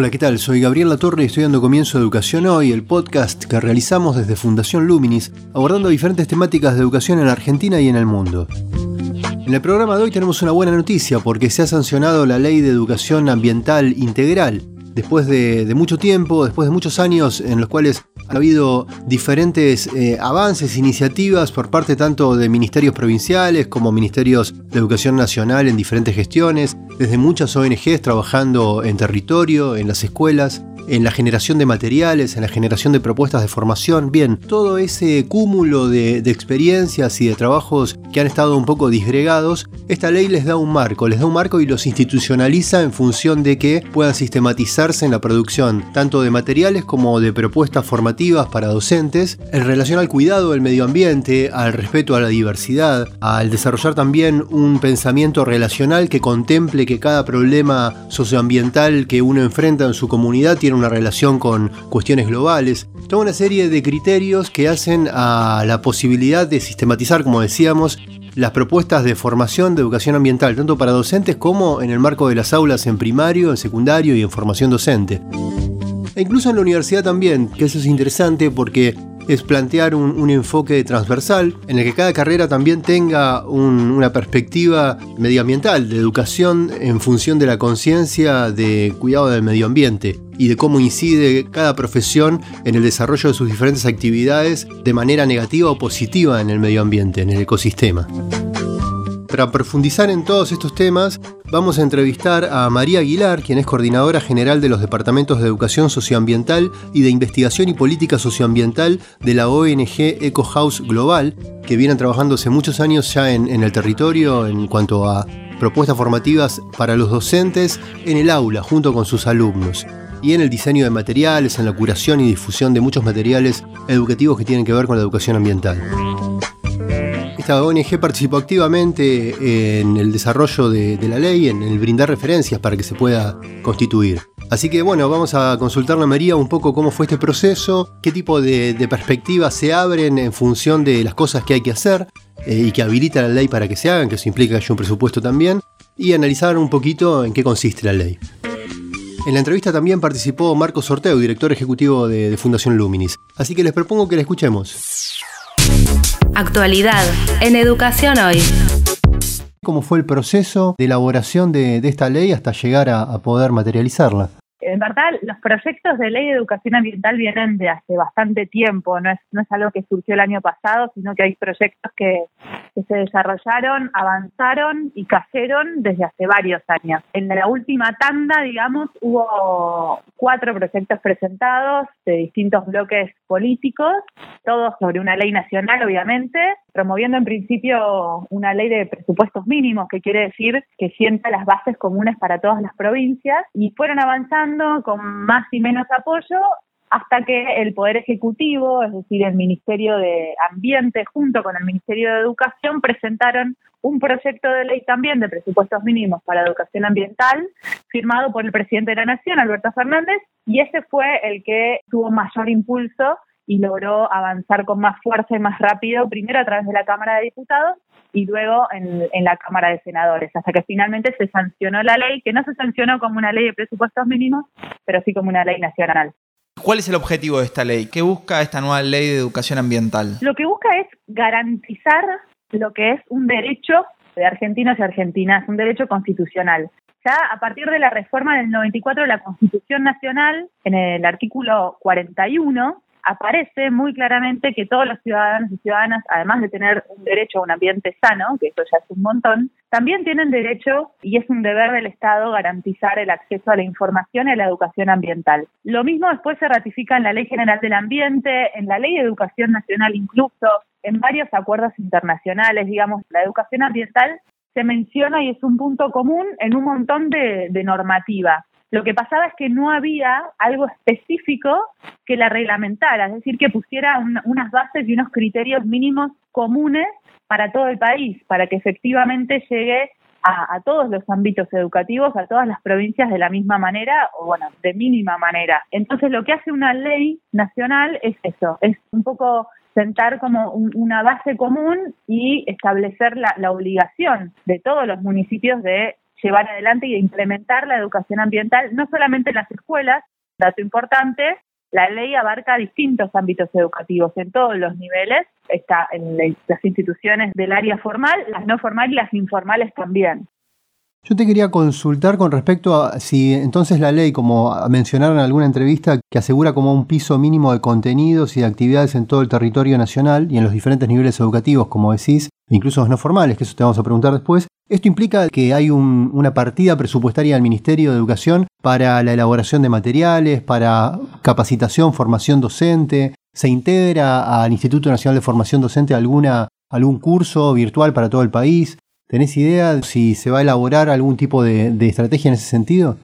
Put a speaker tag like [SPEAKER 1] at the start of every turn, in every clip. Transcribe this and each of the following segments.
[SPEAKER 1] Hola, ¿qué tal? Soy Gabriel Latorre y estoy dando comienzo a Educación Hoy, el podcast que realizamos desde Fundación Luminis, abordando diferentes temáticas de educación en Argentina y en el mundo. En el programa de hoy tenemos una buena noticia porque se ha sancionado la Ley de Educación Ambiental Integral, después de, mucho tiempo, después de muchos años en los cuales ha habido diferentes eh, avances, iniciativas por parte tanto de ministerios provinciales como ministerios de educación nacional en diferentes gestiones, desde muchas ONGs trabajando en territorio, en las escuelas, en la generación de materiales, en la generación de propuestas de formación. Bien, todo ese cúmulo de, experiencias y de trabajos que han estado un poco disgregados, esta ley les da un marco, les da un marco y los institucionaliza en función de que puedan sistematizarse en la producción tanto de materiales como de propuestas formativas para docentes en relación al cuidado del medio ambiente, al respeto a la diversidad, al desarrollar también un pensamiento relacional que contemple que cada problema socioambiental que uno enfrenta en su comunidad tiene una relación con cuestiones globales, toda una serie de criterios que hacen a la posibilidad de sistematizar, como decíamos, las propuestas de formación de educación ambiental, tanto para docentes como en el marco de las aulas en primario, en secundario y en formación docente. E incluso en la universidad también, que eso es interesante porque es plantear un, enfoque transversal en el que cada carrera también tenga una perspectiva medioambiental, de educación en función de la conciencia de cuidado del medio ambiente y de cómo incide cada profesión en el desarrollo de sus diferentes actividades de manera negativa o positiva en el medio ambiente, en el ecosistema. Para profundizar en todos estos temas, vamos a entrevistar a María Aguilar, quien es coordinadora general de los departamentos de Educación Socioambiental y de Investigación y Política Socioambiental de la ONG Eco House Global, que vienen trabajando hace muchos años ya en, en el territorio en cuanto a propuestas formativas para los docentes en el aula, junto con sus alumnos y en el diseño de materiales, en la curación y difusión de muchos materiales educativos que tienen que ver con la educación ambiental. Esta ONG participó activamente en el desarrollo de, la ley, en el brindar referencias para que se pueda constituir. Así que bueno, vamos a consultarle a María un poco cómo fue este proceso, qué tipo de, perspectivas se abren en función de las cosas que hay que hacer eh, y que habilita la ley para que se hagan, que eso implica que haya un presupuesto también, y analizar un poquito en qué consiste la ley. En la entrevista también participó Marcos Sorteo, director ejecutivo de, de Fundación Luminis. Así que les propongo que la escuchemos.
[SPEAKER 2] Actualidad en Educación Hoy.
[SPEAKER 1] ¿Cómo fue el proceso de elaboración de, esta ley hasta llegar a poder materializarla?
[SPEAKER 3] en verdad los proyectos de ley de educación ambiental vienen de hace bastante tiempo, no es, no es algo que surgió el año pasado, sino que hay proyectos que, se desarrollaron, avanzaron y cayeron desde hace varios años. En la última tanda, digamos, hubo cuatro proyectos presentados de distintos bloques políticos, todos sobre una ley nacional, obviamente, promoviendo en principio una ley de presupuestos mínimos, que quiere decir que sienta las bases comunes para todas las provincias, y fueron avanzando con más y menos apoyo hasta que el Poder Ejecutivo, es decir, el Ministerio de Ambiente junto con el Ministerio de Educación, presentaron un proyecto de ley también de presupuestos mínimos para educación ambiental, firmado por el presidente de la Nación, Alberto Fernández, y ese fue el que tuvo mayor impulso y logró avanzar con más fuerza y más rápido, primero a través de la Cámara de Diputados y luego en, la Cámara de Senadores, hasta que finalmente se sancionó la ley, que no se sancionó como una ley de presupuestos mínimos, pero sí como una ley nacional.
[SPEAKER 4] ¿Cuál es el objetivo de esta ley? ¿Qué busca esta nueva ley de educación ambiental?
[SPEAKER 3] Lo que busca es garantizar lo que es un derecho de argentinos y argentinas, un derecho constitucional. Ya a partir de la reforma del 94 de la Constitución Nacional, en el artículo 41, aparece muy claramente que todos los ciudadanos y ciudadanas, además de tener un derecho a un ambiente sano, que eso ya es un montón, también tienen derecho, y es un deber del Estado, garantizar el acceso a la información y a la educación ambiental. Lo mismo después se ratifica en la Ley General del Ambiente, en la Ley de Educación Nacional incluso, en varios acuerdos internacionales, digamos, la educación ambiental se menciona y es un punto común en un montón de, de normativa. Lo que pasaba es que no había algo específico que la reglamentara, es decir, que pusiera unas bases y unos criterios mínimos comunes para todo el país, para que efectivamente llegue a, todos los ámbitos educativos, a todas las provincias de la misma manera o, bueno, de mínima manera. Entonces, lo que hace una ley nacional es eso, es un poco sentar como una base común y establecer la, la obligación de todos los municipios de llevar adelante y implementar la educación ambiental, no solamente en las escuelas, dato importante, la ley abarca distintos ámbitos educativos en todos los niveles, está en las instituciones del área formal, las no formales y las informales también.
[SPEAKER 1] Yo te quería consultar con respecto a si entonces la ley, como mencionaron en alguna entrevista, que asegura como un piso mínimo de contenidos y de actividades en todo el territorio nacional y en los diferentes niveles educativos, como decís, incluso los no formales, que eso te vamos a preguntar después, esto implica que hay una partida presupuestaria del Ministerio de Educación para la elaboración de materiales, para capacitación, formación docente. ¿Se integra al Instituto Nacional de Formación Docente alguna, algún curso virtual para todo el país? ¿Tenés idea si se va a elaborar algún tipo de estrategia en ese sentido?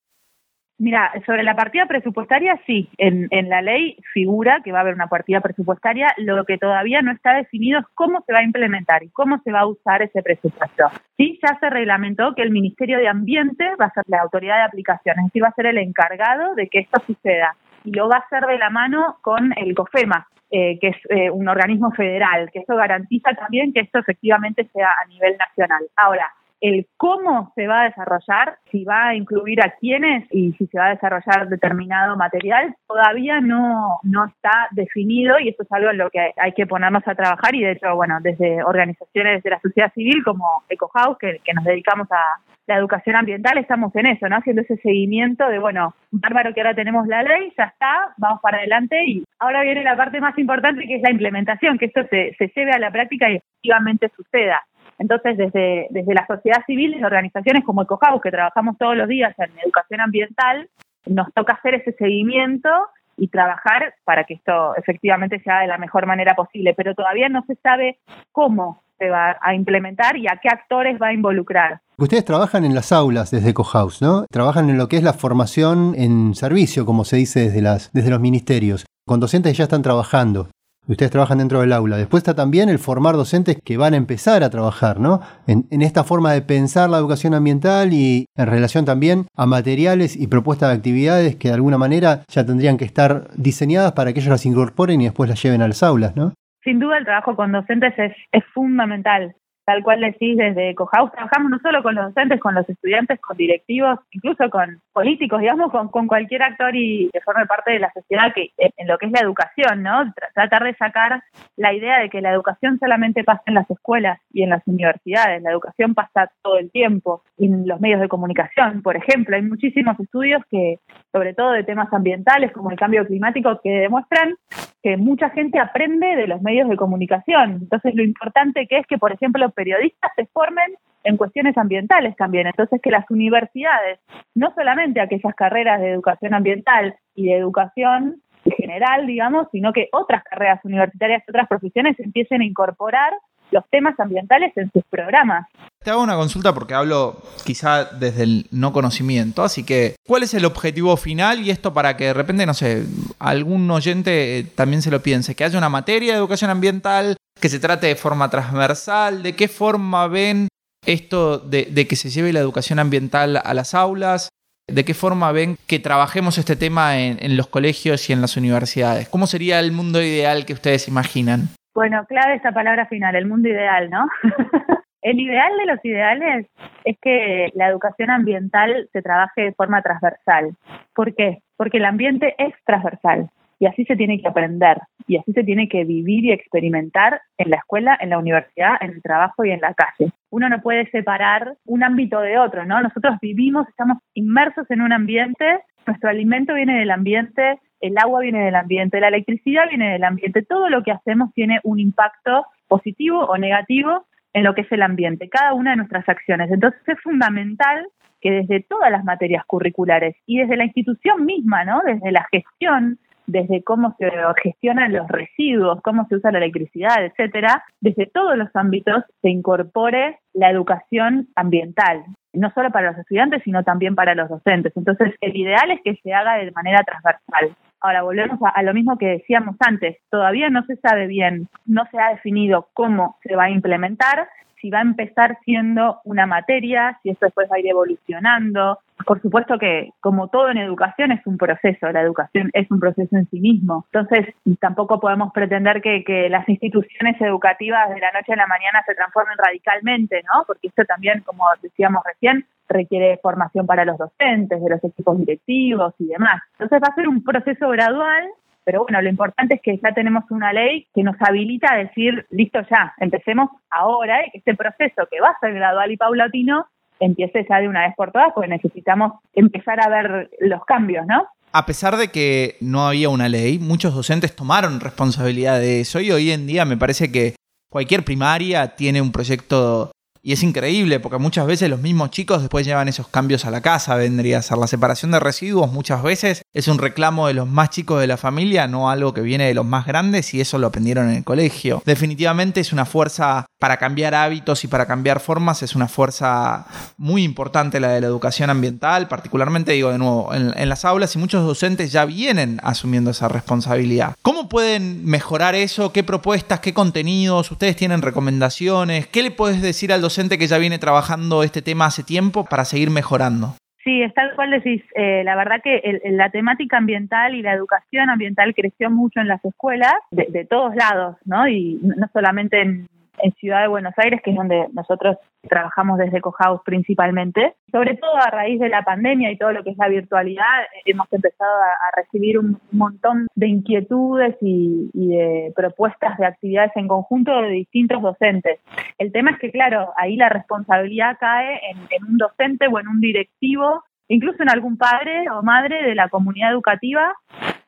[SPEAKER 3] Mira, sobre la partida presupuestaria, sí, en, la ley figura que va a haber una partida presupuestaria, lo que todavía no está definido es cómo se va a implementar y cómo se va a usar ese presupuesto. Sí, ya se reglamentó que el Ministerio de Ambiente va a ser la autoridad de aplicación, es decir, va a ser el encargado de que esto suceda y lo va a hacer de la mano con el COFEMA, eh, que es eh, un organismo federal, que eso garantiza también que esto efectivamente sea a nivel nacional. Ahora, el cómo se va a desarrollar, si va a incluir a quiénes y si se va a desarrollar determinado material, todavía no, no está definido y esto es algo en lo que hay que ponernos a trabajar y de hecho, bueno, desde organizaciones de la sociedad civil como EcoHouse, que, que nos dedicamos a la educación ambiental, estamos en eso, ¿no? Haciendo ese seguimiento de, bueno, bárbaro que ahora tenemos la ley, ya está, vamos para adelante y ahora viene la parte más importante que es la implementación, que esto se, se lleve a la práctica y efectivamente suceda. Entonces, desde, desde la sociedad civil, desde organizaciones como EcoHouse, que trabajamos todos los días en educación ambiental, nos toca hacer ese seguimiento y trabajar para que esto efectivamente sea de la mejor manera posible, pero todavía no se sabe cómo se va a implementar y a qué actores va a involucrar.
[SPEAKER 1] Ustedes trabajan en las aulas desde EcoHouse, ¿no? Trabajan en lo que es la formación en servicio, como se dice desde, las, desde los ministerios, con docentes ya están trabajando. Ustedes trabajan dentro del aula. Después está también el formar docentes que van a empezar a trabajar, ¿no? En, esta forma de pensar la educación ambiental y en relación también a materiales y propuestas de actividades que de alguna manera ya tendrían que estar diseñadas para que ellos las incorporen y después las lleven a las aulas, ¿no?
[SPEAKER 3] Sin duda el trabajo con docentes es, es fundamental tal cual decís, desde Cohouse trabajamos no solo con los docentes, con los estudiantes, con directivos, incluso con políticos, digamos, con, con cualquier actor y que forme parte de la sociedad que en lo que es la educación, ¿no? Tratar de sacar la idea de que la educación solamente pasa en las escuelas y en las universidades, la educación pasa todo el tiempo en los medios de comunicación, por ejemplo, hay muchísimos estudios que, sobre todo de temas ambientales como el cambio climático, que demuestran que mucha gente aprende de los medios de comunicación. Entonces, lo importante que es que, por ejemplo, periodistas se formen en cuestiones ambientales también. Entonces, que las universidades, no solamente aquellas carreras de educación ambiental y de educación general, digamos, sino que otras carreras universitarias, otras profesiones empiecen a incorporar los temas ambientales en sus programas.
[SPEAKER 4] Te hago una consulta porque hablo quizá desde el no conocimiento, así que ¿cuál es el objetivo final? Y esto para que de repente, no sé, algún oyente eh, también se lo piense, que haya una materia de educación ambiental, que se trate de forma transversal, de qué forma ven esto de, que se lleve la educación ambiental a las aulas, ¿De qué forma ven que trabajemos este tema en, en, los colegios y en las universidades? ¿Cómo sería el mundo ideal que ustedes imaginan?
[SPEAKER 3] Bueno, clave esta palabra final, el mundo ideal, ¿no? el ideal de los ideales es que la educación ambiental se trabaje de forma transversal. ¿Por qué? Porque el ambiente es transversal y así se tiene que aprender y así se tiene que vivir y experimentar en la escuela, en la universidad, en el trabajo y en la calle. Uno no puede separar un ámbito de otro, ¿no? Nosotros vivimos, estamos inmersos en un ambiente, nuestro alimento viene del ambiente, el agua viene del ambiente, la electricidad viene del ambiente, todo lo que hacemos tiene un impacto positivo o negativo en lo que es el ambiente, cada una de nuestras acciones. Entonces es fundamental que desde todas las materias curriculares y desde la institución misma, ¿no? Desde la gestión, desde cómo se gestionan los residuos, cómo se usa la electricidad, etcétera, desde todos los ámbitos se incorpore la educación ambiental. no solo para los estudiantes, sino también para los docentes. Entonces, el ideal es que se haga de manera transversal. Ahora, volvemos a, lo mismo que decíamos antes, todavía no se sabe bien, no se ha definido cómo se va a implementar, si va a empezar siendo una materia, si eso después va a ir evolucionando. Por supuesto que, como todo en educación, es un proceso, la educación es un proceso en sí mismo. Entonces, tampoco podemos pretender que, que las instituciones educativas de la noche a la mañana se transformen radicalmente, ¿no? Porque esto también, como decíamos recién, requiere formación para los docentes, de los equipos directivos y demás. Entonces va a ser un proceso gradual pero bueno, lo importante es que ya tenemos una ley que nos habilita a decir, listo ya, empecemos ahora que este proceso que va a ser gradual y paulatino empiece ya de una vez por todas, porque necesitamos empezar a ver los cambios, ¿no?
[SPEAKER 4] A pesar de que no había una ley, muchos docentes tomaron responsabilidad de eso y hoy en día me parece que cualquier primaria tiene un proyecto y es increíble porque muchas veces los mismos chicos después llevan esos cambios a la casa, vendría a ser la separación de residuos muchas veces es un reclamo de los más chicos de la familia, no algo que viene de los más grandes y eso lo aprendieron en el colegio. Definitivamente es una fuerza para cambiar hábitos y para cambiar formas, es una fuerza muy importante la de la educación ambiental, particularmente digo de nuevo en, las aulas y muchos docentes ya vienen asumiendo esa responsabilidad. ¿Cómo pueden mejorar eso? ¿Qué propuestas? ¿Qué contenidos? ¿Ustedes tienen recomendaciones? ¿Qué le puedes decir al docente que ya viene trabajando este tema hace tiempo para seguir mejorando?
[SPEAKER 3] Sí, es tal cual decís. Eh, la verdad que la temática ambiental y la educación ambiental creció mucho en las escuelas de, de todos lados, ¿no? Y no solamente en, en Ciudad de Buenos Aires, que es donde nosotros trabajamos desde Cohouse principalmente. Sobre todo a raíz de la pandemia y todo lo que es la virtualidad, eh, hemos empezado a, recibir un montón de inquietudes y, de propuestas de actividades en conjunto de distintos docentes. El tema es que, claro, ahí la responsabilidad cae en, en un docente o en un directivo incluso en algún padre o madre de la comunidad educativa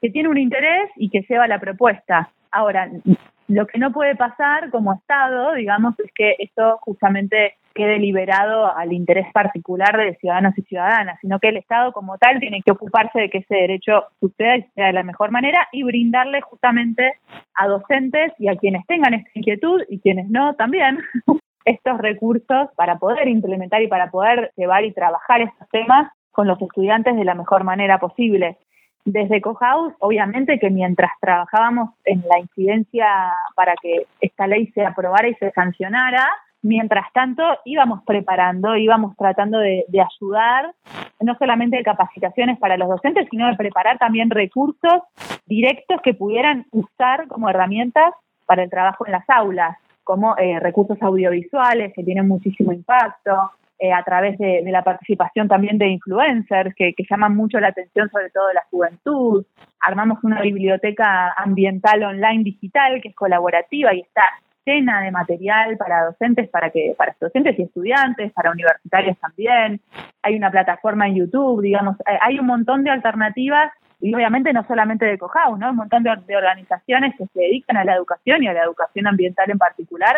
[SPEAKER 3] que tiene un interés y que lleva la propuesta. Ahora, lo que no puede pasar como Estado, digamos, es que esto justamente quede liberado al interés particular de ciudadanos y ciudadanas, sino que el Estado como tal tiene que ocuparse de que ese derecho suceda y sea de la mejor manera y brindarle justamente a docentes y a quienes tengan esta inquietud y quienes no también estos recursos para poder implementar y para poder llevar y trabajar estos temas con los estudiantes de la mejor manera posible. Desde Cohouse, obviamente que mientras trabajábamos en la incidencia para que esta ley se aprobara y se sancionara, mientras tanto íbamos preparando, íbamos tratando de, ayudar, no solamente de capacitaciones para los docentes, sino de preparar también recursos directos que pudieran usar como herramientas para el trabajo en las aulas, como eh, recursos audiovisuales que tienen muchísimo impacto, eh, a través de, la participación también de influencers que, llaman mucho la atención, sobre todo de la juventud. Armamos una biblioteca ambiental online digital que es colaborativa y está llena de material para docentes, para que para docentes y estudiantes, para universitarios también. Hay una plataforma en YouTube, digamos, hay un montón de alternativas y obviamente no solamente de COJAU, ¿no? Un montón de, organizaciones que se dedican a la educación y a la educación ambiental en particular,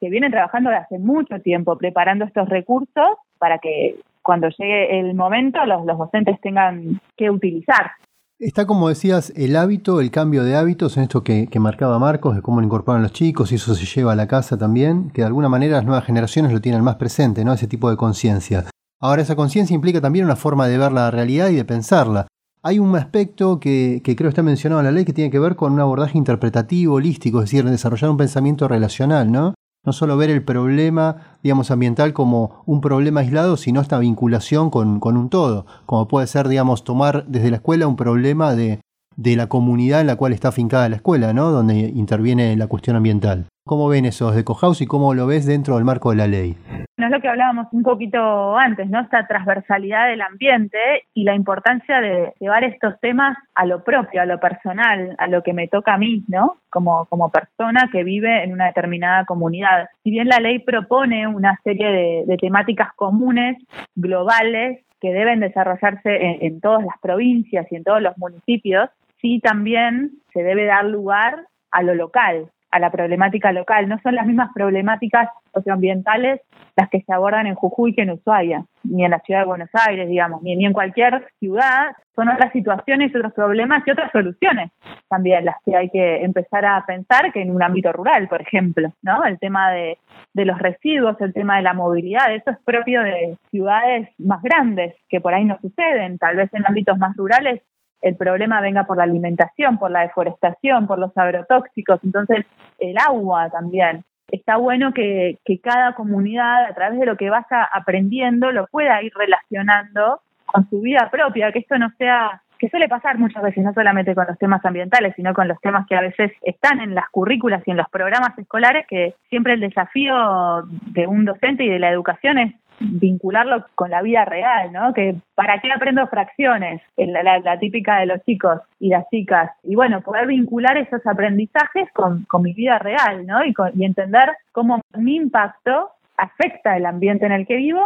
[SPEAKER 3] que vienen trabajando desde hace mucho tiempo preparando estos recursos para que cuando llegue el momento los, docentes tengan que utilizar.
[SPEAKER 1] Está, como decías, el hábito, el cambio de hábitos en esto que, que, marcaba Marcos, de cómo lo incorporan los chicos y eso se lleva a la casa también, que de alguna manera las nuevas generaciones lo tienen más presente, ¿no? Ese tipo de conciencia. Ahora, esa conciencia implica también una forma de ver la realidad y de pensarla. Hay un aspecto que, creo está mencionado en la ley que tiene que ver con un abordaje interpretativo, holístico, es decir, desarrollar un pensamiento relacional, ¿no? No solo ver el problema, digamos, ambiental como un problema aislado, sino esta vinculación con, con un todo, como puede ser, digamos, tomar desde la escuela un problema de, de la comunidad en la cual está afincada la escuela, ¿no? Donde interviene la cuestión ambiental. ¿Cómo ven esos de Cohouse y cómo lo ves dentro del marco de la ley?
[SPEAKER 3] No es lo que hablábamos un poquito antes, ¿no? Esta transversalidad del ambiente y la importancia de llevar estos temas a lo propio, a lo personal, a lo que me toca a mí, ¿no? Como, como persona que vive en una determinada comunidad. Si bien la ley propone una serie de, temáticas comunes, globales, que deben desarrollarse en todas las provincias y en todos los municipios, sí también se debe dar lugar a lo local, a la problemática local. No son las mismas problemáticas socioambientales las que se abordan en Jujuy que en Ushuaia, ni en la ciudad de Buenos Aires, digamos, ni, en cualquier ciudad. Son otras situaciones, otros problemas y otras soluciones también las que hay que empezar a pensar que en un ámbito rural, por ejemplo, ¿no? El tema de, de los residuos, el tema de la movilidad, eso es propio de ciudades más grandes que por ahí no suceden. Tal vez en ámbitos más rurales el problema venga por la alimentación, por la deforestación, por los agrotóxicos, entonces el agua también. Está bueno que, que cada comunidad, a través de lo que vaya aprendiendo, lo pueda ir relacionando con su vida propia, que esto no sea que suele pasar muchas veces, no solamente con los temas ambientales, sino con los temas que a veces están en las currículas y en los programas escolares, que siempre el desafío de un docente y de la educación es vincularlo con la vida real, ¿no? Que para qué aprendo fracciones, la, típica de los chicos y las chicas. Y bueno, poder vincular esos aprendizajes con, con mi vida real, ¿no? Y, y entender cómo mi impacto afecta el ambiente en el que vivo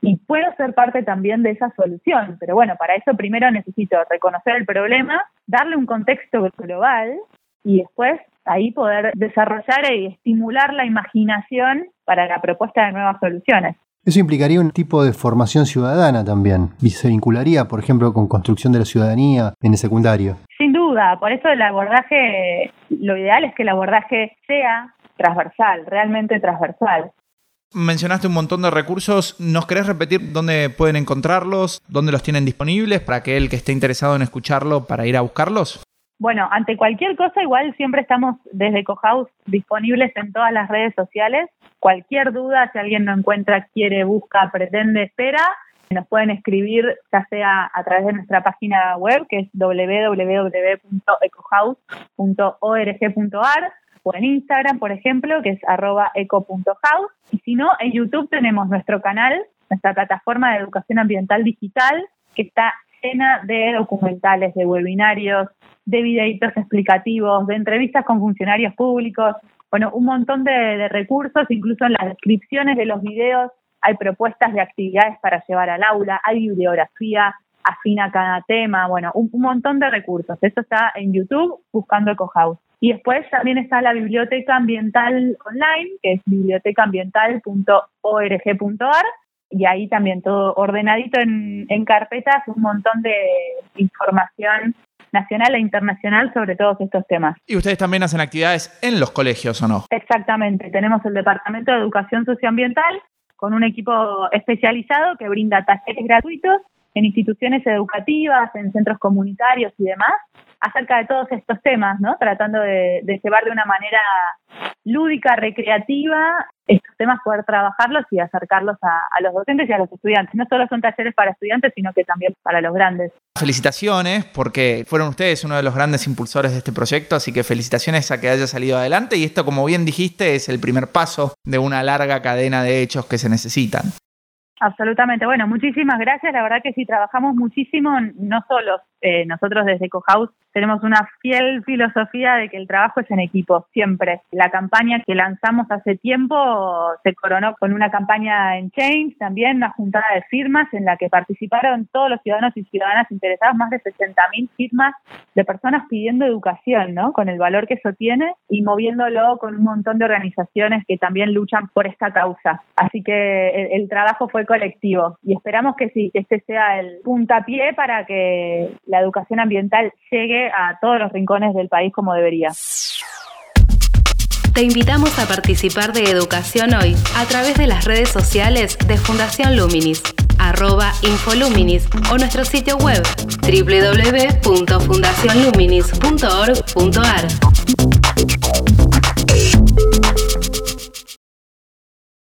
[SPEAKER 3] y puedo ser parte también de esa solución. Pero bueno, para eso primero necesito reconocer el problema, darle un contexto global y después ahí poder desarrollar y estimular la imaginación para la propuesta de nuevas soluciones.
[SPEAKER 1] Eso implicaría un tipo de formación ciudadana también. Y se vincularía, por ejemplo, con construcción de la ciudadanía en el secundario.
[SPEAKER 3] Sin duda, por eso el abordaje, lo ideal es que el abordaje sea transversal, realmente transversal.
[SPEAKER 4] Mencionaste un montón de recursos. ¿Nos querés repetir dónde pueden encontrarlos? ¿Dónde los tienen disponibles para que el que esté interesado en escucharlo para ir a buscarlos?
[SPEAKER 3] Bueno, ante cualquier cosa, igual siempre estamos desde Cohouse disponibles en todas las redes sociales. Cualquier duda, si alguien no encuentra, quiere, busca, pretende, espera, nos pueden escribir ya sea a través de nuestra página web, que es www.ecohouse.org.ar, o en Instagram, por ejemplo, que es arroba eco.house. Y si no, en YouTube tenemos nuestro canal, nuestra plataforma de educación ambiental digital, que está llena de documentales, de webinarios, de videitos explicativos, de entrevistas con funcionarios públicos, bueno, un montón de, recursos, incluso en las descripciones de los videos hay propuestas de actividades para llevar al aula, hay bibliografía afina cada tema, bueno, un, montón de recursos. Eso está en YouTube buscando EcoHouse. Y después también está la biblioteca ambiental online, que es bibliotecaambiental.org.ar, y ahí también todo ordenadito en, en carpetas, un montón de información nacional e internacional sobre todos estos temas.
[SPEAKER 4] Y ustedes también hacen actividades en los colegios, ¿o no?
[SPEAKER 3] Exactamente, tenemos el Departamento de Educación Socioambiental con un equipo especializado que brinda talleres gratuitos en instituciones educativas, en centros comunitarios y demás, acerca de todos estos temas, ¿no? Tratando de, llevar de una manera lúdica, recreativa, estos temas, poder trabajarlos y acercarlos a, los docentes y a los estudiantes. No solo son talleres para estudiantes, sino que también para los grandes.
[SPEAKER 4] Felicitaciones, porque fueron ustedes uno de los grandes impulsores de este proyecto, así que felicitaciones a que haya salido adelante y esto, como bien dijiste, es el primer paso de una larga cadena de hechos que se necesitan.
[SPEAKER 3] Absolutamente. Bueno, muchísimas gracias. La verdad que sí, trabajamos muchísimo, no solo eh, nosotros desde Cohouse tenemos una fiel filosofía de que el trabajo es en equipo, siempre. La campaña que lanzamos hace tiempo se coronó con una campaña en Change, también una juntada de firmas en la que participaron todos los ciudadanos y ciudadanas interesados, más de 60.000 firmas de personas pidiendo educación, ¿no? Con el valor que eso tiene y moviéndolo con un montón de organizaciones que también luchan por esta causa. Así que el, el trabajo fue colectivo y esperamos que sí, que este sea el puntapié para que la educación ambiental llegue a todos los rincones del país como debería.
[SPEAKER 2] Te invitamos a participar de Educación Hoy a través de las redes sociales de Fundación Luminis, arroba Infoluminis o nuestro sitio web www.fundacionluminis.org.ar.